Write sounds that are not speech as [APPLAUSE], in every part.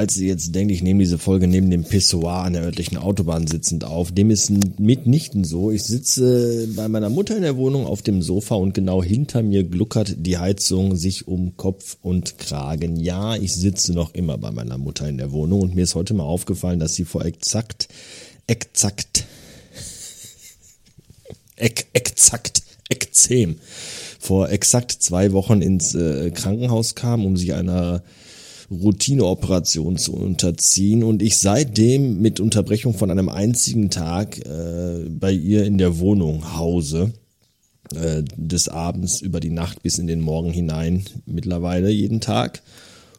falls ihr jetzt denkt, ich nehme diese Folge neben dem Pissoir an der örtlichen Autobahn sitzend auf, dem ist mitnichten so. Ich sitze bei meiner Mutter in der Wohnung auf dem Sofa und genau hinter mir gluckert die Heizung sich um Kopf und Kragen. Ja, ich sitze noch immer bei meiner Mutter in der Wohnung und mir ist heute mal aufgefallen, dass sie vor exakt, exakt, [LAUGHS] ex, exakt, exzem vor exakt zwei Wochen ins äh, Krankenhaus kam, um sich einer Routineoperation zu unterziehen und ich seitdem mit Unterbrechung von einem einzigen Tag äh, bei ihr in der Wohnung hause äh, des Abends über die Nacht bis in den Morgen hinein mittlerweile jeden Tag.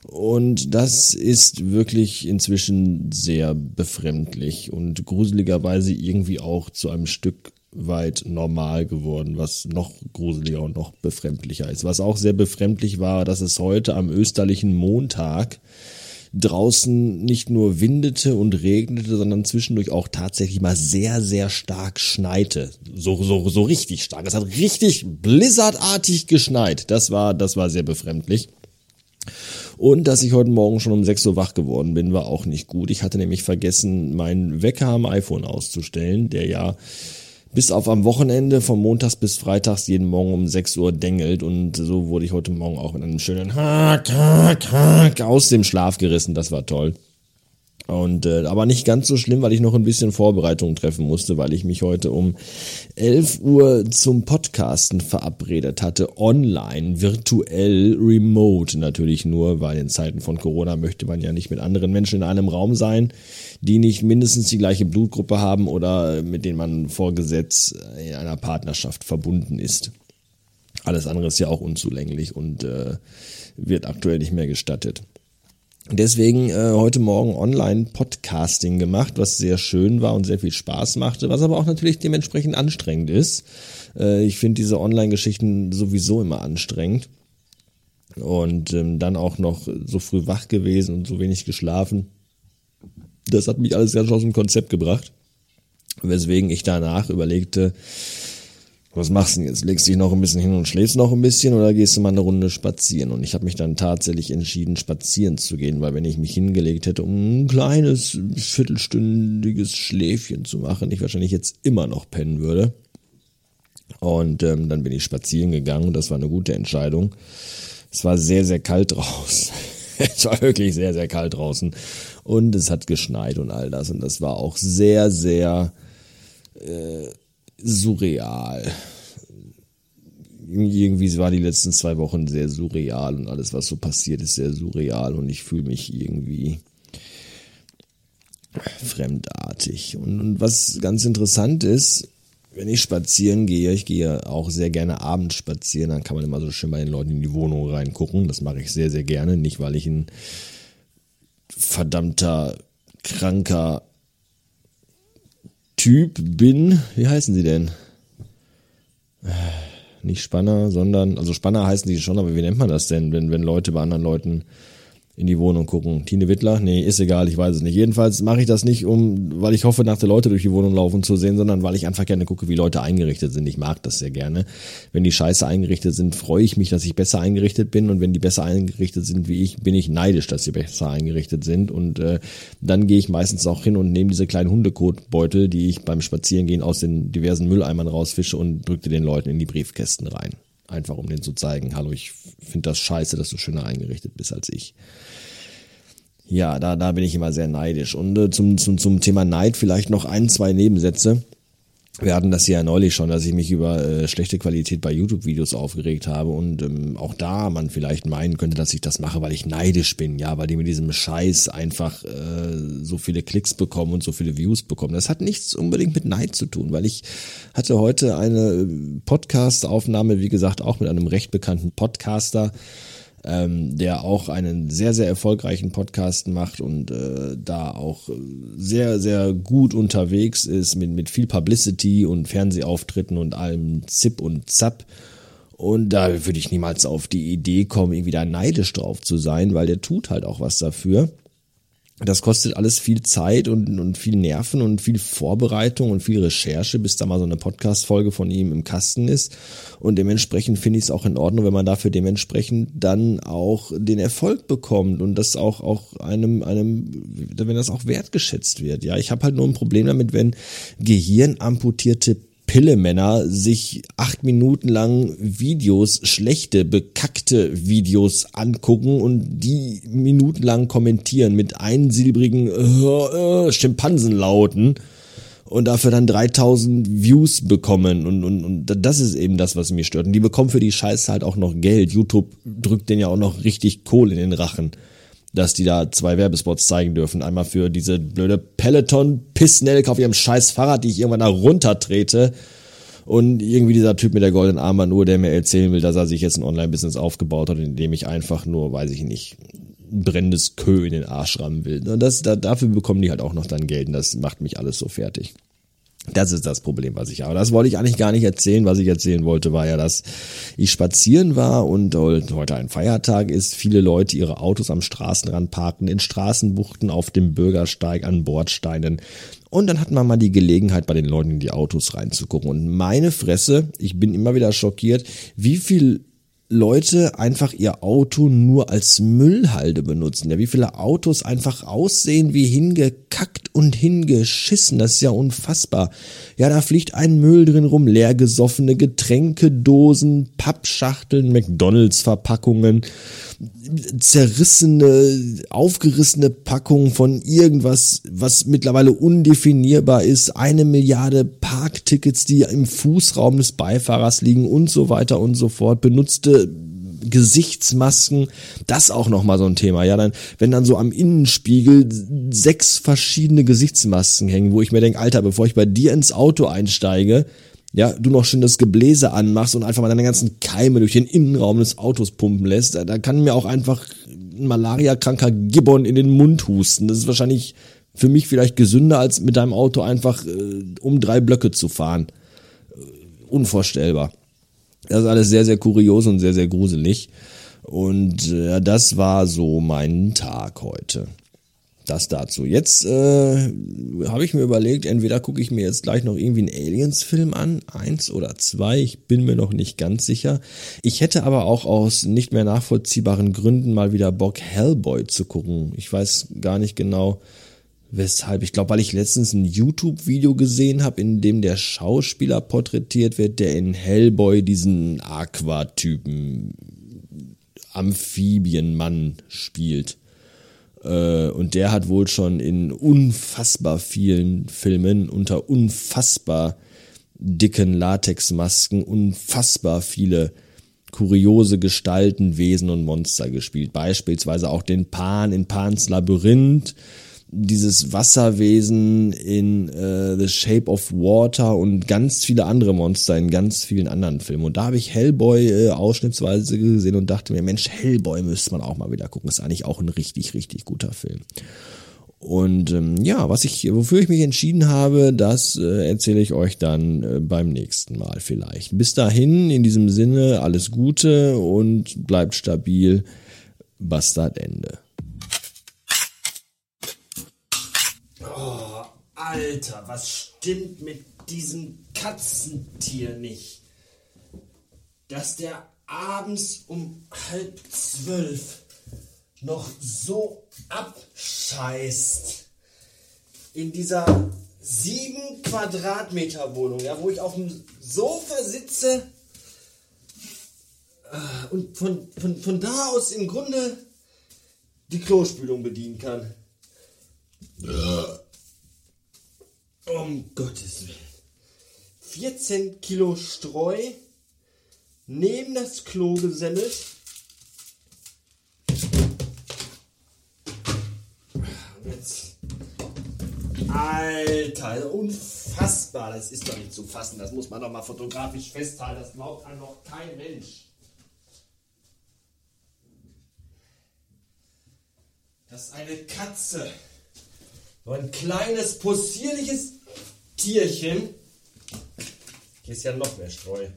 Und das ist wirklich inzwischen sehr befremdlich und gruseligerweise irgendwie auch zu einem Stück weit normal geworden, was noch gruseliger und noch befremdlicher ist. Was auch sehr befremdlich war, dass es heute am österlichen Montag draußen nicht nur windete und regnete, sondern zwischendurch auch tatsächlich mal sehr, sehr stark schneite. So, so, so richtig stark. Es hat richtig blizzardartig geschneit. Das war, das war sehr befremdlich. Und dass ich heute Morgen schon um 6 Uhr wach geworden bin, war auch nicht gut. Ich hatte nämlich vergessen, meinen Wecker am iPhone auszustellen, der ja bis auf am Wochenende von montags bis freitags jeden Morgen um 6 Uhr dengelt und so wurde ich heute Morgen auch in einem schönen Hack, Hack, Hack aus dem Schlaf gerissen. Das war toll. Und äh, aber nicht ganz so schlimm, weil ich noch ein bisschen Vorbereitung treffen musste, weil ich mich heute um 11 Uhr zum Podcasten verabredet hatte, online, virtuell, remote natürlich nur, weil in Zeiten von Corona möchte man ja nicht mit anderen Menschen in einem Raum sein, die nicht mindestens die gleiche Blutgruppe haben oder mit denen man vor Gesetz in einer Partnerschaft verbunden ist. Alles andere ist ja auch unzulänglich und äh, wird aktuell nicht mehr gestattet. Deswegen äh, heute Morgen Online-Podcasting gemacht, was sehr schön war und sehr viel Spaß machte, was aber auch natürlich dementsprechend anstrengend ist. Äh, ich finde diese Online-Geschichten sowieso immer anstrengend. Und ähm, dann auch noch so früh wach gewesen und so wenig geschlafen. Das hat mich alles ganz aus dem Konzept gebracht. Weswegen ich danach überlegte, was machst du denn jetzt? Legst dich noch ein bisschen hin und schläfst noch ein bisschen oder gehst du mal eine Runde spazieren? Und ich habe mich dann tatsächlich entschieden, spazieren zu gehen, weil wenn ich mich hingelegt hätte, um ein kleines, viertelstündiges Schläfchen zu machen, ich wahrscheinlich jetzt immer noch pennen würde. Und ähm, dann bin ich spazieren gegangen und das war eine gute Entscheidung. Es war sehr, sehr kalt draußen. [LAUGHS] es war wirklich sehr, sehr kalt draußen. Und es hat geschneit und all das. Und das war auch sehr, sehr... Äh, surreal. Irgendwie war die letzten zwei Wochen sehr surreal und alles, was so passiert, ist sehr surreal und ich fühle mich irgendwie fremdartig. Und, und was ganz interessant ist, wenn ich spazieren gehe, ich gehe auch sehr gerne abends spazieren, dann kann man immer so schön bei den Leuten in die Wohnung reingucken. Das mache ich sehr, sehr gerne. Nicht, weil ich ein verdammter, kranker Typ bin, wie heißen sie denn? Nicht Spanner, sondern, also Spanner heißen die schon, aber wie nennt man das denn, wenn, wenn Leute bei anderen Leuten in die Wohnung gucken. Tine Wittler? Nee, ist egal, ich weiß es nicht. Jedenfalls mache ich das nicht, um, weil ich hoffe, nach der Leute durch die Wohnung laufen zu sehen, sondern weil ich einfach gerne gucke, wie Leute eingerichtet sind. Ich mag das sehr gerne. Wenn die scheiße eingerichtet sind, freue ich mich, dass ich besser eingerichtet bin. Und wenn die besser eingerichtet sind wie ich, bin ich neidisch, dass sie besser eingerichtet sind. Und äh, dann gehe ich meistens auch hin und nehme diese kleinen Hundekotbeutel, die ich beim Spazierengehen aus den diversen Mülleimern rausfische und drücke den Leuten in die Briefkästen rein. Einfach um denen zu zeigen, hallo, ich finde das scheiße, dass du schöner eingerichtet bist als ich. Ja, da, da bin ich immer sehr neidisch. Und äh, zum, zum, zum Thema Neid vielleicht noch ein, zwei Nebensätze. Wir hatten das ja neulich schon, dass ich mich über äh, schlechte Qualität bei YouTube-Videos aufgeregt habe und ähm, auch da man vielleicht meinen könnte, dass ich das mache, weil ich neidisch bin, ja, weil die mit diesem Scheiß einfach äh, so viele Klicks bekommen und so viele Views bekommen. Das hat nichts unbedingt mit Neid zu tun, weil ich hatte heute eine äh, Podcast-Aufnahme, wie gesagt, auch mit einem recht bekannten Podcaster, ähm, der auch einen sehr, sehr erfolgreichen Podcast macht und äh, da auch sehr, sehr gut unterwegs ist mit, mit viel Publicity und Fernsehauftritten und allem Zip und Zap. Und da würde ich niemals auf die Idee kommen, irgendwie da neidisch drauf zu sein, weil der tut halt auch was dafür. Das kostet alles viel Zeit und, und viel Nerven und viel Vorbereitung und viel Recherche, bis da mal so eine Podcast-Folge von ihm im Kasten ist. Und dementsprechend finde ich es auch in Ordnung, wenn man dafür dementsprechend dann auch den Erfolg bekommt und das auch, auch einem, einem, wenn das auch wertgeschätzt wird. Ja, ich habe halt nur ein Problem damit, wenn gehirnamputierte Pillemänner sich acht Minuten lang Videos, schlechte, bekackte Videos angucken und die minutenlang kommentieren mit einsilbrigen äh, äh, Schimpansenlauten und dafür dann 3000 Views bekommen und, und, und das ist eben das, was mich stört. Und die bekommen für die Scheiße halt auch noch Geld. YouTube drückt denen ja auch noch richtig Kohle in den Rachen dass die da zwei Werbespots zeigen dürfen. Einmal für diese blöde Peloton-Pissnelke auf ihrem scheiß Fahrrad, die ich irgendwann da runtertrete. Und irgendwie dieser Typ mit der goldenen Armbanduhr, der mir erzählen will, dass er sich jetzt ein Online-Business aufgebaut hat, indem ich einfach nur, weiß ich nicht, ein brennendes Kö in den Arsch rammen will. Und das, da, dafür bekommen die halt auch noch dann Geld und das macht mich alles so fertig. Das ist das Problem, was ich habe. Das wollte ich eigentlich gar nicht erzählen. Was ich erzählen wollte, war ja, dass ich spazieren war und heute ein Feiertag ist. Viele Leute ihre Autos am Straßenrand parken, in Straßenbuchten, auf dem Bürgersteig, an Bordsteinen. Und dann hat man mal die Gelegenheit, bei den Leuten in die Autos reinzugucken. Und meine Fresse, ich bin immer wieder schockiert, wie viel Leute einfach ihr Auto nur als Müllhalde benutzen. Ja, wie viele Autos einfach aussehen wie hingekackt und hingeschissen. Das ist ja unfassbar. Ja, da fliegt ein Müll drin rum, leergesoffene Getränkedosen, Pappschachteln, McDonalds-Verpackungen, zerrissene, aufgerissene Packungen von irgendwas, was mittlerweile undefinierbar ist, eine Milliarde Parktickets, die im Fußraum des Beifahrers liegen und so weiter und so fort, benutzte Gesichtsmasken, das auch nochmal so ein Thema. Ja, dann, wenn dann so am Innenspiegel sechs verschiedene Gesichtsmasken hängen, wo ich mir denke, Alter, bevor ich bei dir ins Auto einsteige, ja, du noch schön das Gebläse anmachst und einfach mal deine ganzen Keime durch den Innenraum des Autos pumpen lässt, da kann mir auch einfach ein malariakranker Gibbon in den Mund husten. Das ist wahrscheinlich für mich vielleicht gesünder, als mit deinem Auto einfach äh, um drei Blöcke zu fahren. Äh, unvorstellbar. Das ist alles sehr, sehr kurios und sehr, sehr gruselig. Und äh, das war so mein Tag heute. Das dazu. Jetzt äh, habe ich mir überlegt, entweder gucke ich mir jetzt gleich noch irgendwie einen Aliens-Film an, eins oder zwei, ich bin mir noch nicht ganz sicher. Ich hätte aber auch aus nicht mehr nachvollziehbaren Gründen mal wieder Bock, Hellboy zu gucken. Ich weiß gar nicht genau, weshalb. Ich glaube, weil ich letztens ein YouTube-Video gesehen habe, in dem der Schauspieler porträtiert wird, der in Hellboy diesen Aquatypen Amphibienmann spielt. Äh, und der hat wohl schon in unfassbar vielen Filmen unter unfassbar dicken Latexmasken unfassbar viele kuriose Gestalten, Wesen und Monster gespielt. Beispielsweise auch den Pan in Pans Labyrinth dieses Wasserwesen in äh, The Shape of Water und ganz viele andere Monster in ganz vielen anderen Filmen. Und da habe ich Hellboy äh, ausschnittsweise gesehen und dachte mir, Mensch, Hellboy müsste man auch mal wieder gucken. Ist eigentlich auch ein richtig, richtig guter Film. Und ähm, ja, was ich, wofür ich mich entschieden habe, das äh, erzähle ich euch dann äh, beim nächsten Mal vielleicht. Bis dahin, in diesem Sinne, alles Gute und bleibt stabil. Bastard Ende. Alter, was stimmt mit diesem Katzentier nicht? Dass der abends um halb zwölf noch so abscheißt. In dieser sieben Quadratmeter Wohnung, ja, wo ich auf dem Sofa sitze äh, und von, von, von da aus im Grunde die Klospülung bedienen kann. Ja. Um Gottes Willen. 14 Kilo Streu neben das Klo gesemmelt. Jetzt. Alter, unfassbar. Das ist doch nicht zu fassen. Das muss man doch mal fotografisch festhalten. Das glaubt einfach kein Mensch. Das ist eine Katze. So ein kleines, possierliches Tierchen. Hier ist ja noch mehr Streu.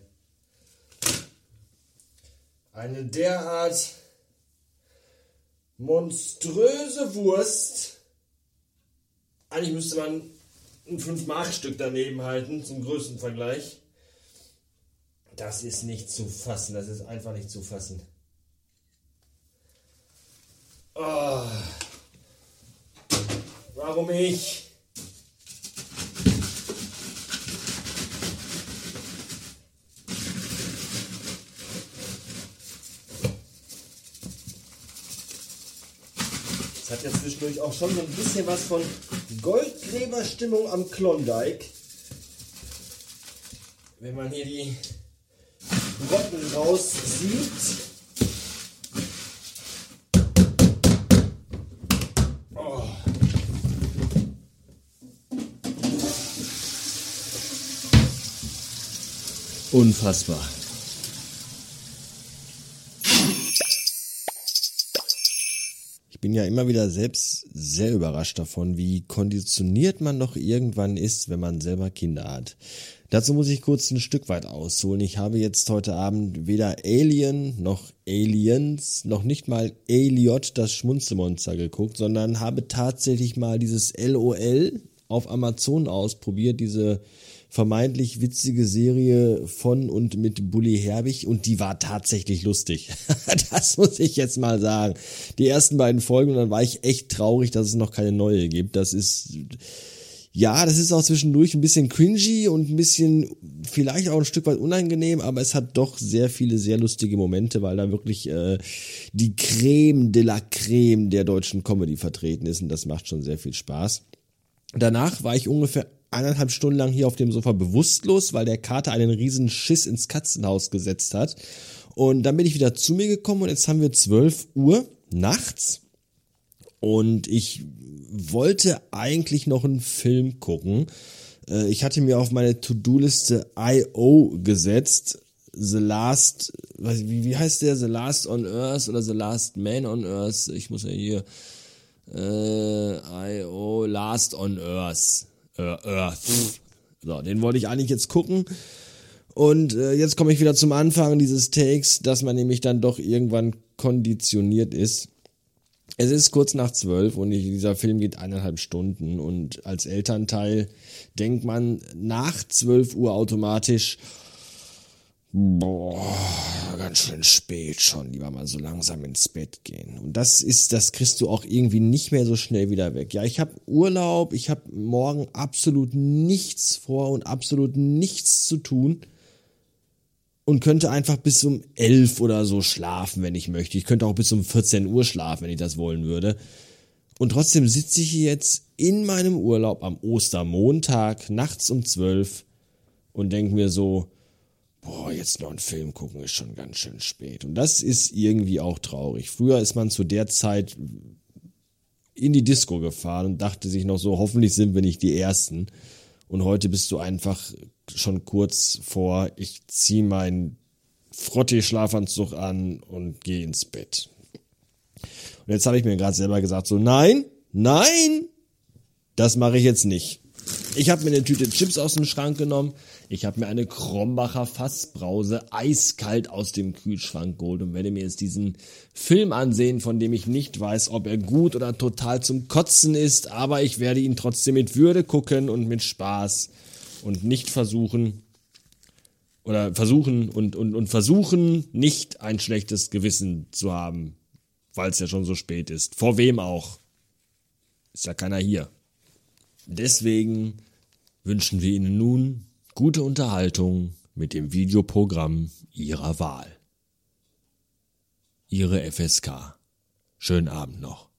Eine derart monströse Wurst Eigentlich müsste man ein 5-Mark-Stück daneben halten zum größten Vergleich. Das ist nicht zu fassen, das ist einfach nicht zu fassen. Oh. Warum ich? Es hat ja zwischendurch auch schon so ein bisschen was von Goldgräberstimmung am Klondike. Wenn man hier die Brocken raus Unfassbar. Ich bin ja immer wieder selbst sehr überrascht davon, wie konditioniert man doch irgendwann ist, wenn man selber Kinder hat. Dazu muss ich kurz ein Stück weit ausholen. Ich habe jetzt heute Abend weder Alien noch Aliens, noch nicht mal Aliot, das Schmunzelmonster geguckt, sondern habe tatsächlich mal dieses LOL auf Amazon ausprobiert, diese vermeintlich witzige Serie von und mit Bully Herbig und die war tatsächlich lustig. [LAUGHS] das muss ich jetzt mal sagen. Die ersten beiden Folgen und dann war ich echt traurig, dass es noch keine neue gibt. Das ist ja, das ist auch zwischendurch ein bisschen cringy und ein bisschen vielleicht auch ein Stück weit unangenehm, aber es hat doch sehr viele sehr lustige Momente, weil da wirklich äh, die Creme de la Creme der deutschen Comedy vertreten ist und das macht schon sehr viel Spaß. Danach war ich ungefähr eineinhalb Stunden lang hier auf dem Sofa bewusstlos, weil der Kater einen riesen Schiss ins Katzenhaus gesetzt hat. Und dann bin ich wieder zu mir gekommen und jetzt haben wir 12 Uhr nachts. Und ich wollte eigentlich noch einen Film gucken. Äh, ich hatte mir auf meine To-Do-Liste I.O. gesetzt. The Last, wie, wie heißt der? The Last on Earth oder The Last Man on Earth? Ich muss ja hier, äh, I.O. Last on Earth. Äh. So, den wollte ich eigentlich jetzt gucken. Und äh, jetzt komme ich wieder zum Anfang dieses Takes, dass man nämlich dann doch irgendwann konditioniert ist. Es ist kurz nach zwölf und dieser Film geht eineinhalb Stunden und als Elternteil denkt man nach zwölf Uhr automatisch, boah, ganz schön spät schon, lieber mal so langsam ins Bett gehen. Und das ist, das kriegst du auch irgendwie nicht mehr so schnell wieder weg. Ja, ich habe Urlaub, ich habe morgen absolut nichts vor und absolut nichts zu tun und könnte einfach bis um elf oder so schlafen, wenn ich möchte. Ich könnte auch bis um 14 Uhr schlafen, wenn ich das wollen würde. Und trotzdem sitze ich hier jetzt in meinem Urlaub am Ostermontag nachts um zwölf und denke mir so, boah, jetzt noch einen Film gucken ist schon ganz schön spät. Und das ist irgendwie auch traurig. Früher ist man zu der Zeit in die Disco gefahren und dachte sich noch so, hoffentlich sind wir nicht die Ersten. Und heute bist du einfach schon kurz vor, ich ziehe meinen Frottee-Schlafanzug an und gehe ins Bett. Und jetzt habe ich mir gerade selber gesagt, so nein, nein, das mache ich jetzt nicht. Ich habe mir eine Tüte Chips aus dem Schrank genommen. Ich habe mir eine Krombacher Fassbrause eiskalt aus dem Kühlschrank geholt und werde mir jetzt diesen Film ansehen, von dem ich nicht weiß, ob er gut oder total zum Kotzen ist, aber ich werde ihn trotzdem mit Würde gucken und mit Spaß und nicht versuchen oder versuchen und, und, und versuchen nicht ein schlechtes Gewissen zu haben, weil es ja schon so spät ist. Vor wem auch? Ist ja keiner hier. Deswegen wünschen wir Ihnen nun gute Unterhaltung mit dem Videoprogramm Ihrer Wahl. Ihre FSK. Schönen Abend noch.